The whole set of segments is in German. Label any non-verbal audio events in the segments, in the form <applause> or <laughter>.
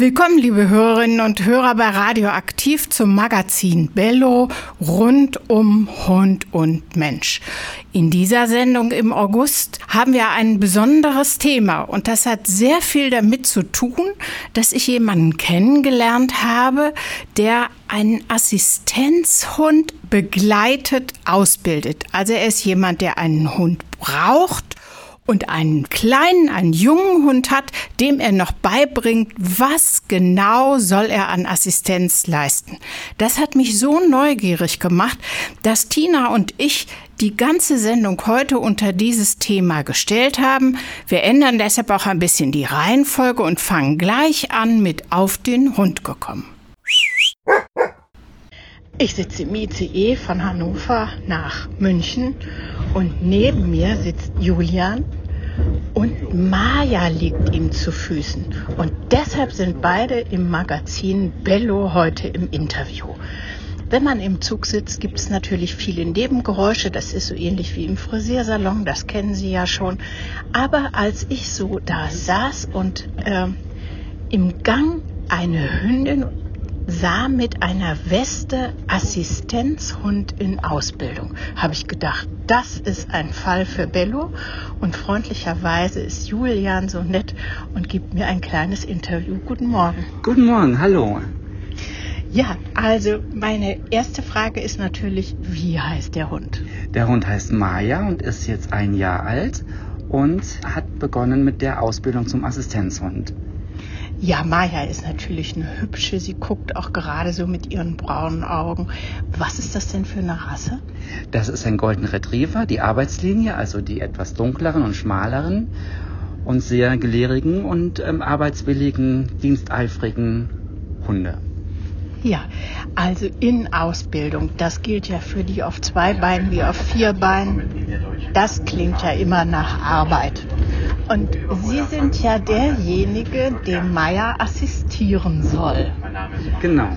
Willkommen, liebe Hörerinnen und Hörer bei Radioaktiv zum Magazin Bello rund um Hund und Mensch. In dieser Sendung im August haben wir ein besonderes Thema und das hat sehr viel damit zu tun, dass ich jemanden kennengelernt habe, der einen Assistenzhund begleitet, ausbildet. Also er ist jemand, der einen Hund braucht und einen kleinen, einen jungen Hund hat, dem er noch beibringt, was genau soll er an Assistenz leisten. Das hat mich so neugierig gemacht, dass Tina und ich die ganze Sendung heute unter dieses Thema gestellt haben. Wir ändern deshalb auch ein bisschen die Reihenfolge und fangen gleich an mit Auf den Hund gekommen. Ich sitze im ICE von Hannover nach München und neben mir sitzt Julian, und Maya liegt ihm zu Füßen. Und deshalb sind beide im Magazin Bello heute im Interview. Wenn man im Zug sitzt, gibt es natürlich viele Nebengeräusche. Das ist so ähnlich wie im Frisiersalon, das kennen Sie ja schon. Aber als ich so da saß und äh, im Gang eine Hündin sah mit einer Weste Assistenzhund in Ausbildung. Habe ich gedacht, das ist ein Fall für Bello. Und freundlicherweise ist Julian so nett und gibt mir ein kleines Interview. Guten Morgen. Guten Morgen, hallo. Ja, also meine erste Frage ist natürlich, wie heißt der Hund? Der Hund heißt Maya und ist jetzt ein Jahr alt und hat begonnen mit der Ausbildung zum Assistenzhund. Ja, Maya ist natürlich eine hübsche. Sie guckt auch gerade so mit ihren braunen Augen. Was ist das denn für eine Rasse? Das ist ein Golden Retriever, die Arbeitslinie, also die etwas dunkleren und schmaleren und sehr gelehrigen und ähm, arbeitswilligen, diensteifrigen Hunde. Ja, also in Ausbildung. Das gilt ja für die auf zwei Beinen wie auf vier Beinen. Das klingt ja immer nach Arbeit. Und Sie sind ja derjenige, dem Meier assistieren soll. Genau.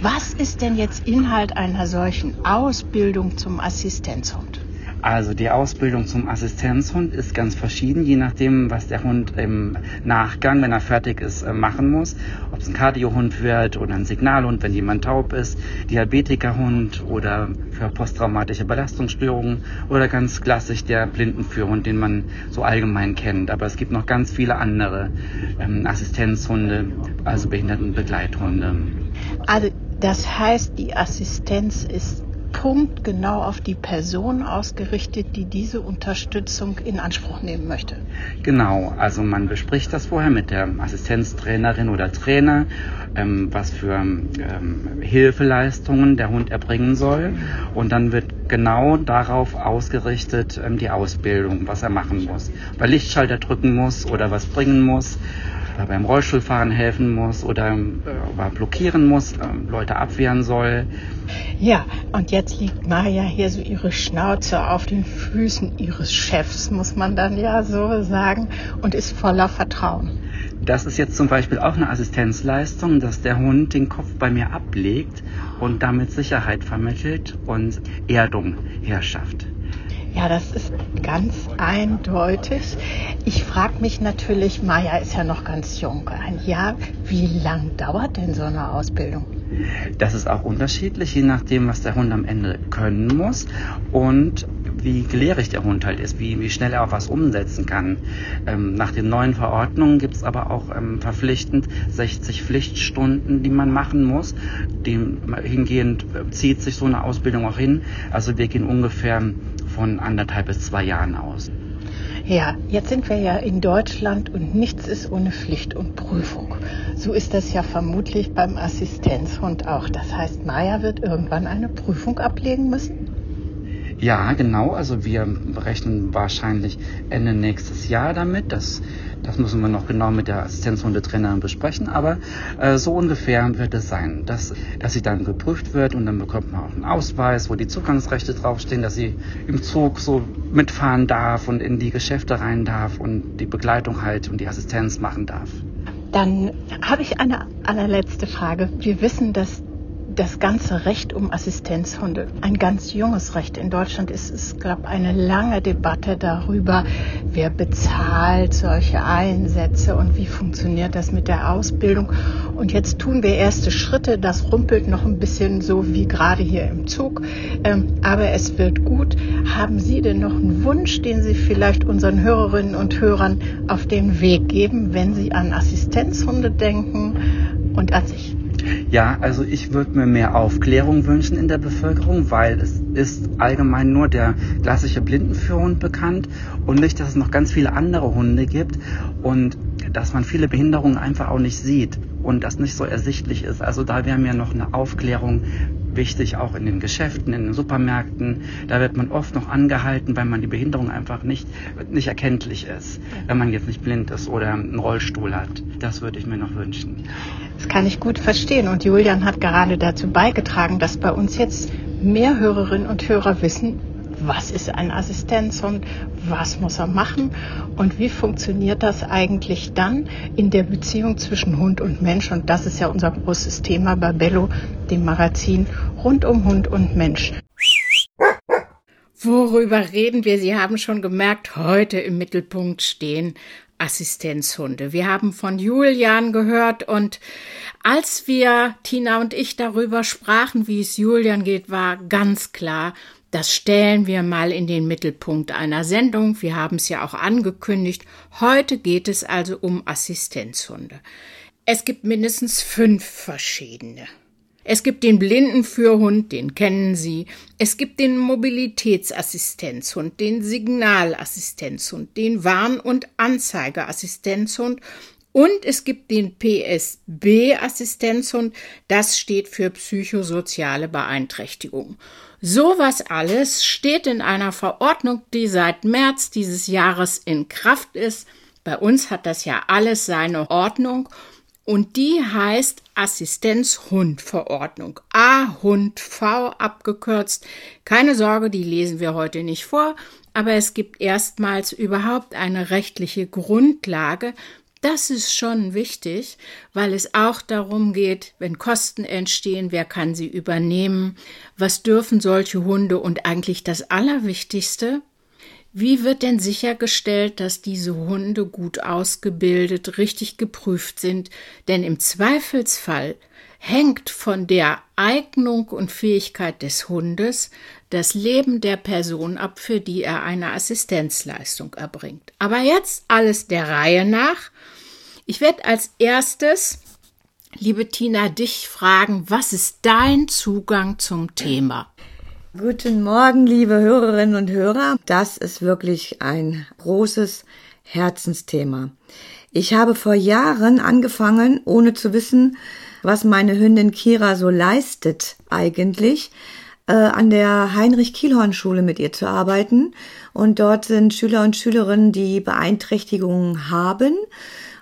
Was ist denn jetzt Inhalt einer solchen Ausbildung zum Assistenzhund? Also die Ausbildung zum Assistenzhund ist ganz verschieden, je nachdem, was der Hund im Nachgang, wenn er fertig ist, äh, machen muss. Ob es ein Kardiohund wird oder ein Signalhund, wenn jemand taub ist, Diabetikerhund oder für posttraumatische Belastungsstörungen oder ganz klassisch der Blindenführhund, den man so allgemein kennt. Aber es gibt noch ganz viele andere ähm, Assistenzhunde, also Behindertenbegleithunde. Also das heißt, die Assistenz ist punktgenau auf die Person ausgerichtet, die diese Unterstützung in Anspruch nehmen möchte. Genau, also man bespricht das vorher mit der Assistenztrainerin oder Trainer, ähm, was für ähm, Hilfeleistungen der Hund erbringen soll. Und dann wird genau darauf ausgerichtet ähm, die Ausbildung, was er machen muss. Weil Lichtschalter drücken muss oder was bringen muss oder beim Rollstuhlfahren helfen muss oder äh, blockieren muss, äh, Leute abwehren soll. Ja, und jetzt liegt Maja hier so ihre Schnauze auf den Füßen ihres Chefs, muss man dann ja so sagen, und ist voller Vertrauen. Das ist jetzt zum Beispiel auch eine Assistenzleistung, dass der Hund den Kopf bei mir ablegt und damit Sicherheit vermittelt und Erdung herrschaft. Ja, das ist ganz eindeutig. Ich frage mich natürlich, Maya ist ja noch ganz jung, ein Jahr. Wie lang dauert denn so eine Ausbildung? Das ist auch unterschiedlich, je nachdem, was der Hund am Ende können muss und wie gelehrig der Hund halt ist, wie, wie schnell er auch was umsetzen kann. Ähm, nach den neuen Verordnungen gibt es aber auch ähm, verpflichtend 60 Pflichtstunden, die man machen muss. Dem hingehend äh, zieht sich so eine Ausbildung auch hin. Also wir gehen ungefähr von anderthalb bis zwei Jahren aus. Ja, jetzt sind wir ja in Deutschland und nichts ist ohne Pflicht und Prüfung. So ist das ja vermutlich beim Assistenzhund auch. Das heißt, Maya wird irgendwann eine Prüfung ablegen müssen? Ja, genau. Also wir rechnen wahrscheinlich Ende nächstes Jahr damit. Das, das müssen wir noch genau mit der Assistenzhundetrainerin besprechen. Aber äh, so ungefähr wird es sein, dass, dass sie dann geprüft wird und dann bekommt man auch einen Ausweis, wo die Zugangsrechte draufstehen, dass sie im Zug so mitfahren darf und in die Geschäfte rein darf und die Begleitung halt und die Assistenz machen darf. Dann habe ich eine allerletzte Frage. Wir wissen, dass das ganze Recht um Assistenzhunde, ein ganz junges Recht. In Deutschland ist es, glaube ich, eine lange Debatte darüber, wer bezahlt solche Einsätze und wie funktioniert das mit der Ausbildung. Und jetzt tun wir erste Schritte. Das rumpelt noch ein bisschen so wie gerade hier im Zug. Ähm, aber es wird gut. Haben Sie denn noch einen Wunsch, den Sie vielleicht unseren Hörerinnen und Hörern auf den Weg geben, wenn Sie an Assistenzhunde denken und an sich? Ja, also ich würde mir mehr Aufklärung wünschen in der Bevölkerung, weil es ist allgemein nur der klassische Blindenführhund bekannt und nicht, dass es noch ganz viele andere Hunde gibt und dass man viele Behinderungen einfach auch nicht sieht und das nicht so ersichtlich ist. Also da wäre mir noch eine Aufklärung wichtig, auch in den Geschäften, in den Supermärkten. Da wird man oft noch angehalten, weil man die Behinderung einfach nicht, nicht erkenntlich ist, wenn man jetzt nicht blind ist oder einen Rollstuhl hat. Das würde ich mir noch wünschen. Das kann ich gut verstehen. Und Julian hat gerade dazu beigetragen, dass bei uns jetzt mehr Hörerinnen und Hörer wissen, was ist ein Assistenzhund, was muss er machen und wie funktioniert das eigentlich dann in der Beziehung zwischen Hund und Mensch. Und das ist ja unser großes Thema bei Bello, dem Magazin rund um Hund und Mensch. Worüber reden wir? Sie haben schon gemerkt, heute im Mittelpunkt stehen Assistenzhunde. Wir haben von Julian gehört und als wir, Tina und ich, darüber sprachen, wie es Julian geht, war ganz klar, das stellen wir mal in den Mittelpunkt einer Sendung. Wir haben es ja auch angekündigt. Heute geht es also um Assistenzhunde. Es gibt mindestens fünf verschiedene. Es gibt den Blindenführhund, den kennen Sie. Es gibt den Mobilitätsassistenzhund, den Signalassistenzhund, den Warn- und Anzeigeassistenzhund und es gibt den PSB-Assistenzhund, das steht für psychosoziale Beeinträchtigung. Sowas alles steht in einer Verordnung, die seit März dieses Jahres in Kraft ist. Bei uns hat das ja alles seine Ordnung und die heißt Assistenzhundverordnung. A Hund V abgekürzt. Keine Sorge, die lesen wir heute nicht vor, aber es gibt erstmals überhaupt eine rechtliche Grundlage. Das ist schon wichtig, weil es auch darum geht, wenn Kosten entstehen, wer kann sie übernehmen, was dürfen solche Hunde und eigentlich das Allerwichtigste, wie wird denn sichergestellt, dass diese Hunde gut ausgebildet, richtig geprüft sind? Denn im Zweifelsfall hängt von der Eignung und Fähigkeit des Hundes das Leben der Person ab, für die er eine Assistenzleistung erbringt. Aber jetzt alles der Reihe nach. Ich werde als erstes, liebe Tina, dich fragen, was ist dein Zugang zum Thema? Guten Morgen, liebe Hörerinnen und Hörer. Das ist wirklich ein großes Herzensthema. Ich habe vor Jahren angefangen, ohne zu wissen, was meine Hündin Kira so leistet eigentlich, äh, an der Heinrich-Kielhorn-Schule mit ihr zu arbeiten. Und dort sind Schüler und Schülerinnen, die Beeinträchtigungen haben.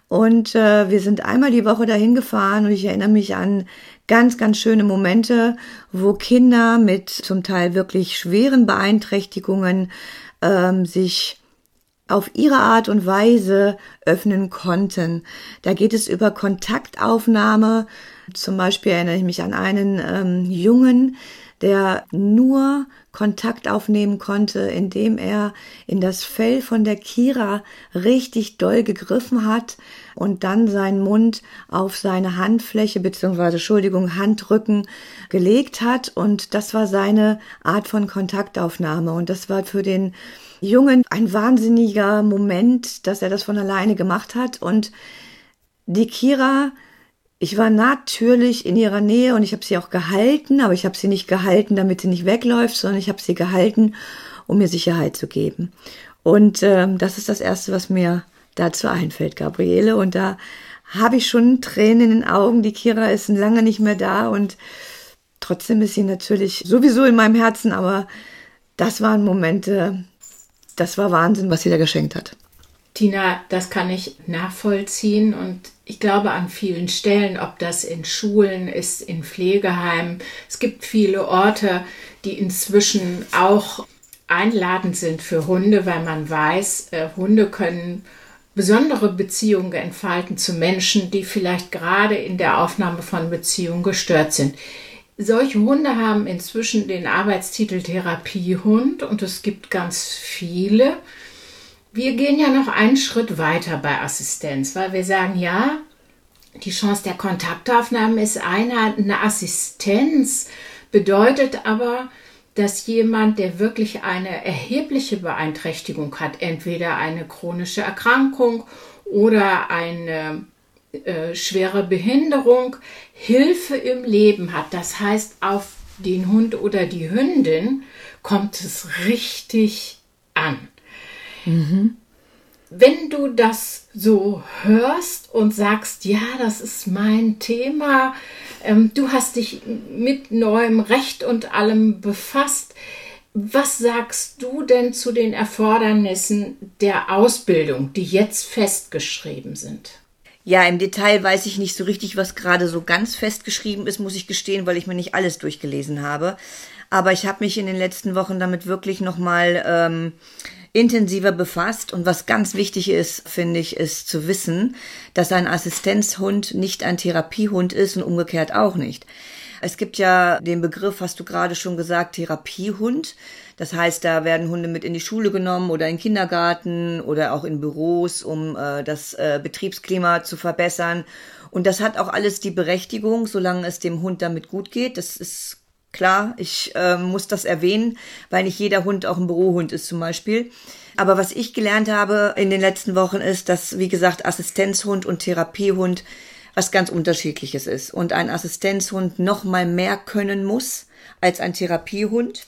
Und äh, wir sind einmal die Woche dahin gefahren und ich erinnere mich an ganz, ganz schöne Momente, wo Kinder mit zum Teil wirklich schweren Beeinträchtigungen ähm, sich auf ihre Art und Weise öffnen konnten. Da geht es über Kontaktaufnahme. Zum Beispiel erinnere ich mich an einen ähm, Jungen, der nur Kontakt aufnehmen konnte, indem er in das Fell von der Kira richtig doll gegriffen hat und dann seinen Mund auf seine Handfläche beziehungsweise Entschuldigung Handrücken gelegt hat. Und das war seine Art von Kontaktaufnahme. Und das war für den Jungen ein wahnsinniger Moment, dass er das von alleine gemacht hat. Und die Kira ich war natürlich in ihrer Nähe und ich habe sie auch gehalten, aber ich habe sie nicht gehalten, damit sie nicht wegläuft, sondern ich habe sie gehalten, um mir Sicherheit zu geben. Und ähm, das ist das Erste, was mir dazu einfällt, Gabriele. Und da habe ich schon Tränen in den Augen. Die Kira ist lange nicht mehr da und trotzdem ist sie natürlich sowieso in meinem Herzen, aber das waren Momente, das war Wahnsinn, was sie da geschenkt hat. Tina, das kann ich nachvollziehen und ich glaube an vielen Stellen, ob das in Schulen ist, in Pflegeheimen. Es gibt viele Orte, die inzwischen auch einladend sind für Hunde, weil man weiß, äh, Hunde können besondere Beziehungen entfalten zu Menschen, die vielleicht gerade in der Aufnahme von Beziehungen gestört sind. Solche Hunde haben inzwischen den Arbeitstitel Therapiehund und es gibt ganz viele. Wir gehen ja noch einen Schritt weiter bei Assistenz, weil wir sagen, ja, die Chance der Kontaktaufnahmen ist einer, eine Assistenz bedeutet aber, dass jemand, der wirklich eine erhebliche Beeinträchtigung hat, entweder eine chronische Erkrankung oder eine äh, schwere Behinderung, Hilfe im Leben hat. Das heißt, auf den Hund oder die Hündin kommt es richtig an. Mhm. Wenn du das so hörst und sagst, ja, das ist mein Thema, ähm, du hast dich mit neuem Recht und allem befasst, was sagst du denn zu den Erfordernissen der Ausbildung, die jetzt festgeschrieben sind? Ja, im Detail weiß ich nicht so richtig, was gerade so ganz festgeschrieben ist, muss ich gestehen, weil ich mir nicht alles durchgelesen habe. Aber ich habe mich in den letzten Wochen damit wirklich nochmal ähm, intensiver befasst. Und was ganz wichtig ist, finde ich, ist zu wissen, dass ein Assistenzhund nicht ein Therapiehund ist und umgekehrt auch nicht. Es gibt ja den Begriff, hast du gerade schon gesagt, Therapiehund. Das heißt, da werden Hunde mit in die Schule genommen oder in Kindergarten oder auch in Büros, um äh, das äh, Betriebsklima zu verbessern. Und das hat auch alles die Berechtigung, solange es dem Hund damit gut geht. Das ist klar. Ich äh, muss das erwähnen, weil nicht jeder Hund auch ein Bürohund ist zum Beispiel. Aber was ich gelernt habe in den letzten Wochen ist, dass, wie gesagt, Assistenzhund und Therapiehund was ganz unterschiedliches ist und ein Assistenzhund noch mal mehr können muss als ein Therapiehund,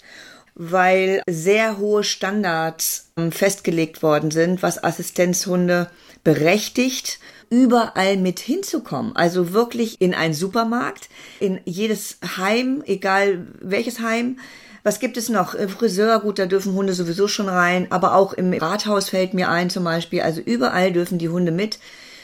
weil sehr hohe Standards ähm, festgelegt worden sind, was Assistenzhunde berechtigt, überall mit hinzukommen. Also wirklich in einen Supermarkt, in jedes Heim, egal welches Heim. Was gibt es noch? Friseur, gut, da dürfen Hunde sowieso schon rein, aber auch im Rathaus fällt mir ein zum Beispiel. Also überall dürfen die Hunde mit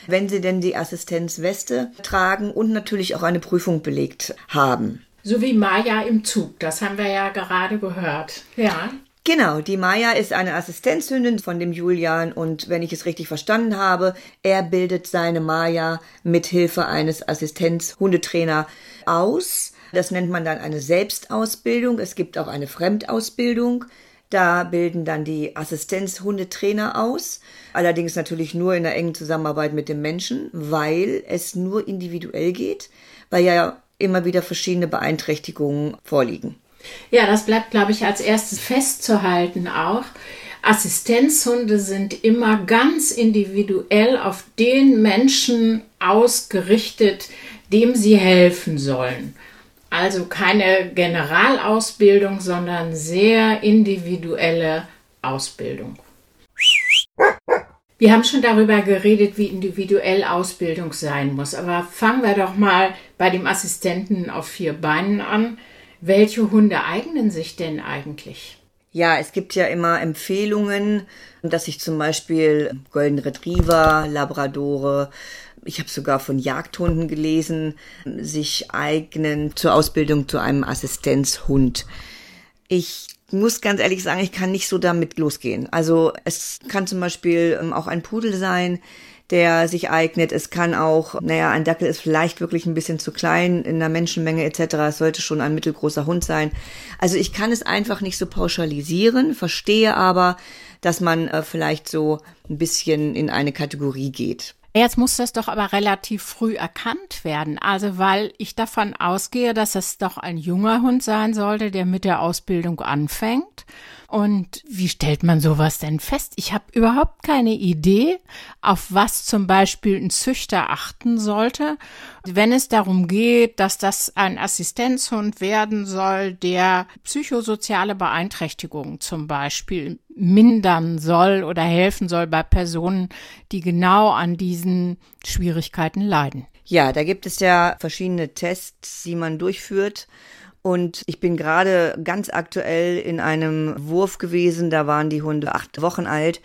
wenn sie denn die Assistenzweste tragen und natürlich auch eine Prüfung belegt haben. So wie Maya im Zug, das haben wir ja gerade gehört. Ja. Genau, die Maya ist eine Assistenzhündin von dem Julian und wenn ich es richtig verstanden habe, er bildet seine Maya mit Hilfe eines Assistenzhundetrainer aus. Das nennt man dann eine Selbstausbildung. Es gibt auch eine Fremdausbildung. Da bilden dann die Assistenzhundetrainer aus. Allerdings natürlich nur in der engen Zusammenarbeit mit dem Menschen, weil es nur individuell geht, weil ja immer wieder verschiedene Beeinträchtigungen vorliegen. Ja, das bleibt, glaube ich, als erstes festzuhalten auch. Assistenzhunde sind immer ganz individuell auf den Menschen ausgerichtet, dem sie helfen sollen. Also keine Generalausbildung, sondern sehr individuelle Ausbildung. Wir haben schon darüber geredet, wie individuell Ausbildung sein muss. Aber fangen wir doch mal bei dem Assistenten auf vier Beinen an. Welche Hunde eignen sich denn eigentlich? Ja, es gibt ja immer Empfehlungen, dass sich zum Beispiel Golden Retriever, Labradore, ich habe sogar von Jagdhunden gelesen, sich eignen zur Ausbildung zu einem Assistenzhund. Ich muss ganz ehrlich sagen, ich kann nicht so damit losgehen. Also es kann zum Beispiel ähm, auch ein Pudel sein, der sich eignet. Es kann auch, naja, ein Dackel ist vielleicht wirklich ein bisschen zu klein in der Menschenmenge etc. Es sollte schon ein mittelgroßer Hund sein. Also ich kann es einfach nicht so pauschalisieren, verstehe aber, dass man äh, vielleicht so ein bisschen in eine Kategorie geht. Jetzt muss das doch aber relativ früh erkannt werden. Also weil ich davon ausgehe, dass es doch ein junger Hund sein sollte, der mit der Ausbildung anfängt. Und wie stellt man sowas denn fest? Ich habe überhaupt keine Idee, auf was zum Beispiel ein Züchter achten sollte, wenn es darum geht, dass das ein Assistenzhund werden soll, der psychosoziale Beeinträchtigungen zum Beispiel mindern soll oder helfen soll bei Personen, die genau an diesen Schwierigkeiten leiden. Ja, da gibt es ja verschiedene Tests, die man durchführt. Und ich bin gerade ganz aktuell in einem Wurf gewesen, da waren die Hunde acht Wochen alt.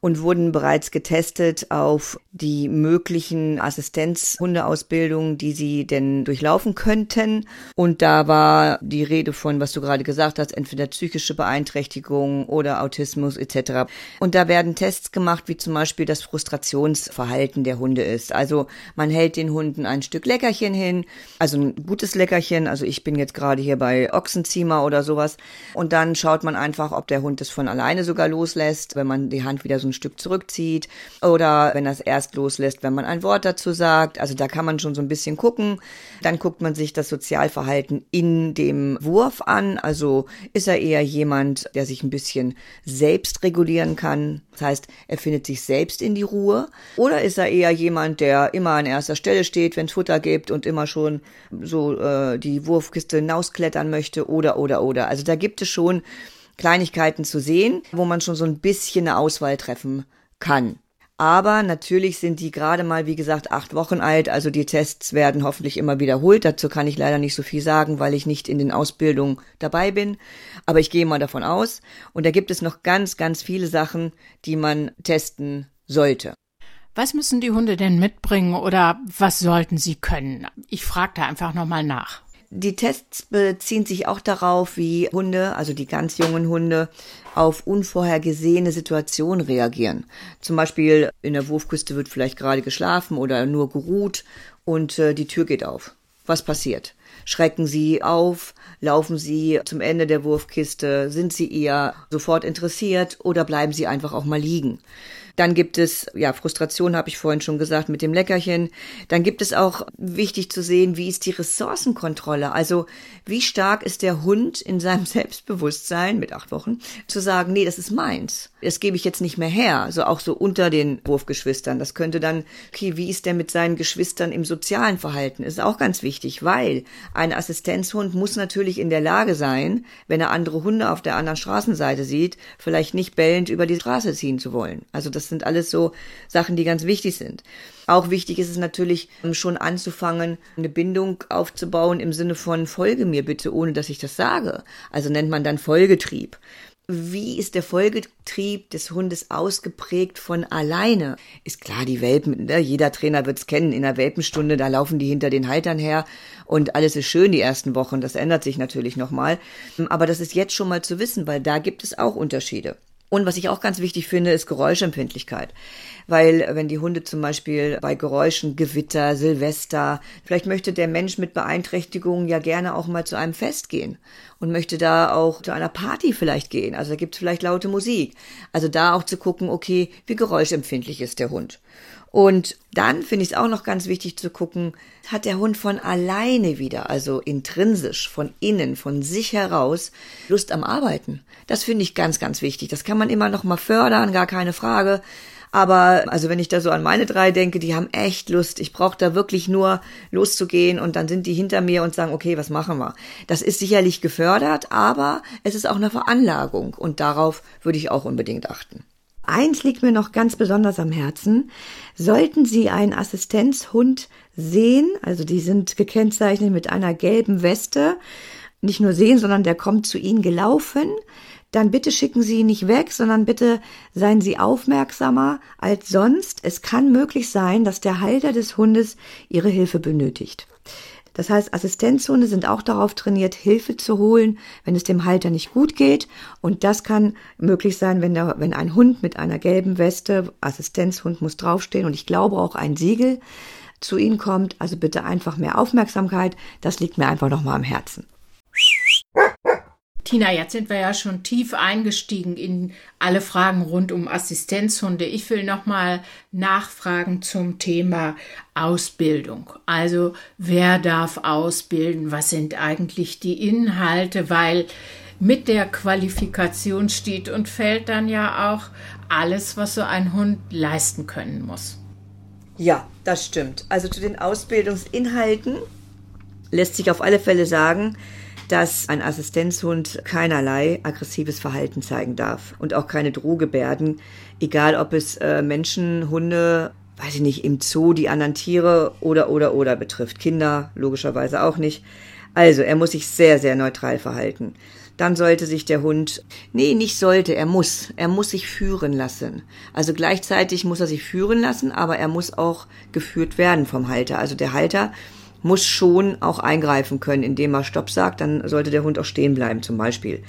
Und wurden bereits getestet auf die möglichen Assistenzhundeausbildungen, die sie denn durchlaufen könnten. Und da war die Rede von, was du gerade gesagt hast, entweder psychische Beeinträchtigung oder Autismus etc. Und da werden Tests gemacht, wie zum Beispiel das Frustrationsverhalten der Hunde ist. Also man hält den Hunden ein Stück Leckerchen hin, also ein gutes Leckerchen. Also ich bin jetzt gerade hier bei Ochsenziemer oder sowas. Und dann schaut man einfach, ob der Hund es von alleine sogar loslässt, wenn man die Hand wieder so ein Stück zurückzieht oder wenn es erst loslässt, wenn man ein Wort dazu sagt. Also da kann man schon so ein bisschen gucken. Dann guckt man sich das Sozialverhalten in dem Wurf an. Also ist er eher jemand, der sich ein bisschen selbst regulieren kann. Das heißt, er findet sich selbst in die Ruhe. Oder ist er eher jemand, der immer an erster Stelle steht, wenn es Futter gibt und immer schon so äh, die Wurfkiste hinausklettern möchte oder oder oder. Also da gibt es schon Kleinigkeiten zu sehen, wo man schon so ein bisschen eine Auswahl treffen kann. Aber natürlich sind die gerade mal, wie gesagt, acht Wochen alt. Also die Tests werden hoffentlich immer wiederholt. Dazu kann ich leider nicht so viel sagen, weil ich nicht in den Ausbildungen dabei bin. Aber ich gehe mal davon aus. Und da gibt es noch ganz, ganz viele Sachen, die man testen sollte. Was müssen die Hunde denn mitbringen oder was sollten sie können? Ich frage da einfach nochmal nach. Die Tests beziehen sich auch darauf, wie Hunde, also die ganz jungen Hunde, auf unvorhergesehene Situationen reagieren. Zum Beispiel in der Wurfküste wird vielleicht gerade geschlafen oder nur geruht und äh, die Tür geht auf. Was passiert? Schrecken Sie auf? Laufen Sie zum Ende der Wurfkiste? Sind Sie eher sofort interessiert oder bleiben Sie einfach auch mal liegen? Dann gibt es, ja, Frustration habe ich vorhin schon gesagt mit dem Leckerchen. Dann gibt es auch wichtig zu sehen, wie ist die Ressourcenkontrolle? Also wie stark ist der Hund in seinem <laughs> Selbstbewusstsein mit acht Wochen zu sagen, nee, das ist meins. Das gebe ich jetzt nicht mehr her. Also auch so unter den Wurfgeschwistern. Das könnte dann, okay, wie ist der mit seinen Geschwistern im sozialen Verhalten? Ist auch ganz wichtig, weil ein Assistenzhund muss natürlich in der Lage sein, wenn er andere Hunde auf der anderen Straßenseite sieht, vielleicht nicht bellend über die Straße ziehen zu wollen. Also das sind alles so Sachen, die ganz wichtig sind. Auch wichtig ist es natürlich schon anzufangen, eine Bindung aufzubauen im Sinne von folge mir bitte, ohne dass ich das sage. Also nennt man dann Folgetrieb. Wie ist der Folgetrieb des Hundes ausgeprägt von alleine? Ist klar, die Welpen, ne? jeder Trainer wird's kennen, in der Welpenstunde, da laufen die hinter den Haltern her und alles ist schön die ersten Wochen, das ändert sich natürlich nochmal. Aber das ist jetzt schon mal zu wissen, weil da gibt es auch Unterschiede. Und was ich auch ganz wichtig finde, ist Geräuschempfindlichkeit. Weil wenn die Hunde zum Beispiel bei Geräuschen, Gewitter, Silvester, vielleicht möchte der Mensch mit Beeinträchtigungen ja gerne auch mal zu einem Fest gehen und möchte da auch zu einer Party vielleicht gehen. Also da gibt es vielleicht laute Musik. Also da auch zu gucken, okay, wie geräuschempfindlich ist der Hund. Und dann finde ich es auch noch ganz wichtig zu gucken, hat der Hund von alleine wieder, also intrinsisch, von innen, von sich heraus, Lust am Arbeiten. Das finde ich ganz, ganz wichtig. Das kann man immer noch mal fördern, gar keine Frage. Aber also wenn ich da so an meine drei denke, die haben echt Lust. Ich brauche da wirklich nur loszugehen und dann sind die hinter mir und sagen, okay, was machen wir? Das ist sicherlich gefördert, aber es ist auch eine Veranlagung und darauf würde ich auch unbedingt achten. Eins liegt mir noch ganz besonders am Herzen. Sollten Sie einen Assistenzhund sehen, also die sind gekennzeichnet mit einer gelben Weste, nicht nur sehen, sondern der kommt zu Ihnen gelaufen, dann bitte schicken Sie ihn nicht weg, sondern bitte seien Sie aufmerksamer als sonst. Es kann möglich sein, dass der Halter des Hundes Ihre Hilfe benötigt. Das heißt, Assistenzhunde sind auch darauf trainiert, Hilfe zu holen, wenn es dem Halter nicht gut geht. Und das kann möglich sein, wenn, der, wenn ein Hund mit einer gelben Weste, Assistenzhund muss draufstehen und ich glaube auch ein Siegel zu Ihnen kommt. Also bitte einfach mehr Aufmerksamkeit. Das liegt mir einfach nochmal am Herzen. Tina, jetzt sind wir ja schon tief eingestiegen in alle Fragen rund um Assistenzhunde. Ich will noch mal nachfragen zum Thema Ausbildung. Also, wer darf ausbilden? Was sind eigentlich die Inhalte? Weil mit der Qualifikation steht und fällt dann ja auch alles, was so ein Hund leisten können muss. Ja, das stimmt. Also zu den Ausbildungsinhalten lässt sich auf alle Fälle sagen, dass ein Assistenzhund keinerlei aggressives Verhalten zeigen darf und auch keine Drohgebärden, egal ob es äh, Menschen, Hunde, weiß ich nicht, im Zoo die anderen Tiere oder oder oder betrifft. Kinder logischerweise auch nicht. Also er muss sich sehr, sehr neutral verhalten. dann sollte sich der Hund, nee, nicht sollte, er muss, er muss sich führen lassen. Also gleichzeitig muss er sich führen lassen, aber er muss auch geführt werden vom Halter. Also der Halter muss schon auch eingreifen können, indem er Stopp sagt, dann sollte der Hund auch stehen bleiben zum Beispiel.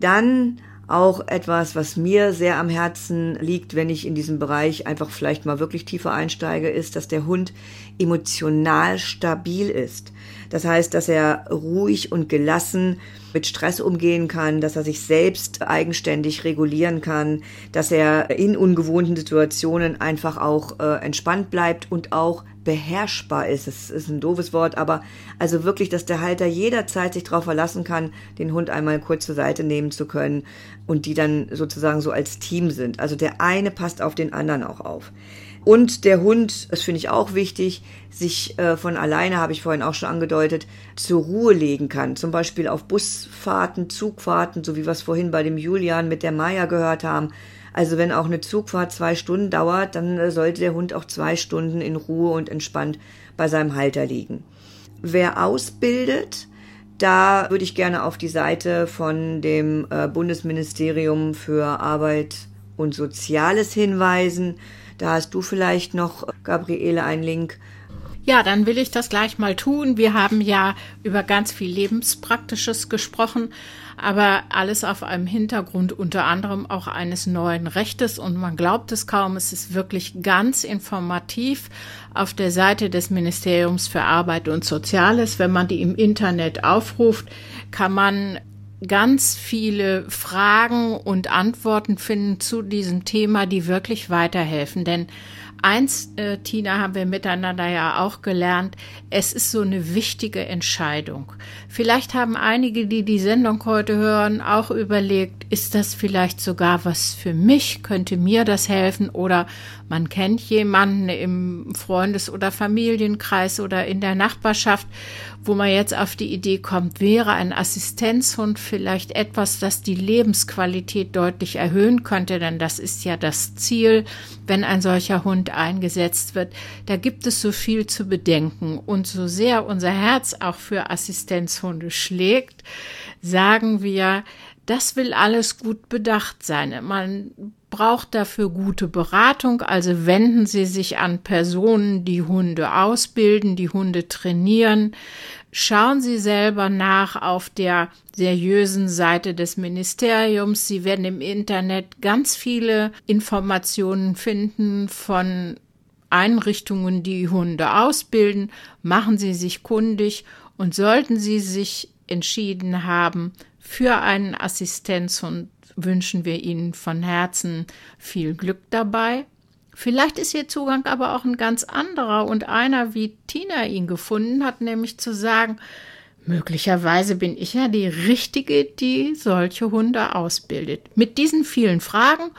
Dann auch etwas, was mir sehr am Herzen liegt, wenn ich in diesem Bereich einfach vielleicht mal wirklich tiefer einsteige, ist, dass der Hund emotional stabil ist. Das heißt, dass er ruhig und gelassen mit Stress umgehen kann, dass er sich selbst eigenständig regulieren kann, dass er in ungewohnten Situationen einfach auch äh, entspannt bleibt und auch beherrschbar ist. Das ist ein doofes Wort, aber also wirklich, dass der Halter jederzeit sich darauf verlassen kann, den Hund einmal kurz zur Seite nehmen zu können und die dann sozusagen so als Team sind. Also der eine passt auf den anderen auch auf. Und der Hund, das finde ich auch wichtig, sich äh, von alleine, habe ich vorhin auch schon angedeutet, zur Ruhe legen kann. Zum Beispiel auf Busfahrten, Zugfahrten, so wie wir es vorhin bei dem Julian mit der Maya gehört haben also wenn auch eine Zugfahrt zwei Stunden dauert, dann äh, sollte der Hund auch zwei Stunden in Ruhe und entspannt bei seinem Halter liegen. Wer ausbildet, da würde ich gerne auf die Seite von dem äh, Bundesministerium für Arbeit und Soziales hinweisen. Da hast du vielleicht noch, Gabriele, einen Link. Ja, dann will ich das gleich mal tun. Wir haben ja über ganz viel Lebenspraktisches gesprochen aber alles auf einem Hintergrund unter anderem auch eines neuen Rechtes und man glaubt es kaum, es ist wirklich ganz informativ auf der Seite des Ministeriums für Arbeit und Soziales. Wenn man die im Internet aufruft, kann man ganz viele Fragen und Antworten finden zu diesem Thema, die wirklich weiterhelfen. Denn Eins, äh, Tina, haben wir miteinander ja auch gelernt, es ist so eine wichtige Entscheidung. Vielleicht haben einige, die die Sendung heute hören, auch überlegt, ist das vielleicht sogar was für mich? Könnte mir das helfen? Oder man kennt jemanden im Freundes- oder Familienkreis oder in der Nachbarschaft, wo man jetzt auf die Idee kommt, wäre ein Assistenzhund vielleicht etwas, das die Lebensqualität deutlich erhöhen könnte, denn das ist ja das Ziel, wenn ein solcher Hund eingesetzt wird. Da gibt es so viel zu bedenken und so sehr unser Herz auch für Assistenzhunde schlägt, sagen wir, das will alles gut bedacht sein. Man braucht dafür gute Beratung, also wenden Sie sich an Personen, die Hunde ausbilden, die Hunde trainieren. Schauen Sie selber nach auf der seriösen Seite des Ministeriums. Sie werden im Internet ganz viele Informationen finden von Einrichtungen, die Hunde ausbilden. Machen Sie sich kundig und sollten Sie sich entschieden haben, für einen Assistenzhund wünschen wir Ihnen von Herzen viel Glück dabei. Vielleicht ist Ihr Zugang aber auch ein ganz anderer und einer, wie Tina ihn gefunden hat, nämlich zu sagen, möglicherweise bin ich ja die Richtige, die solche Hunde ausbildet. Mit diesen vielen Fragen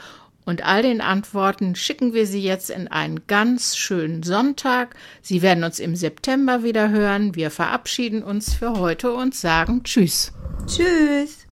und all den Antworten schicken wir Sie jetzt in einen ganz schönen Sonntag. Sie werden uns im September wieder hören. Wir verabschieden uns für heute und sagen Tschüss. Tschüss.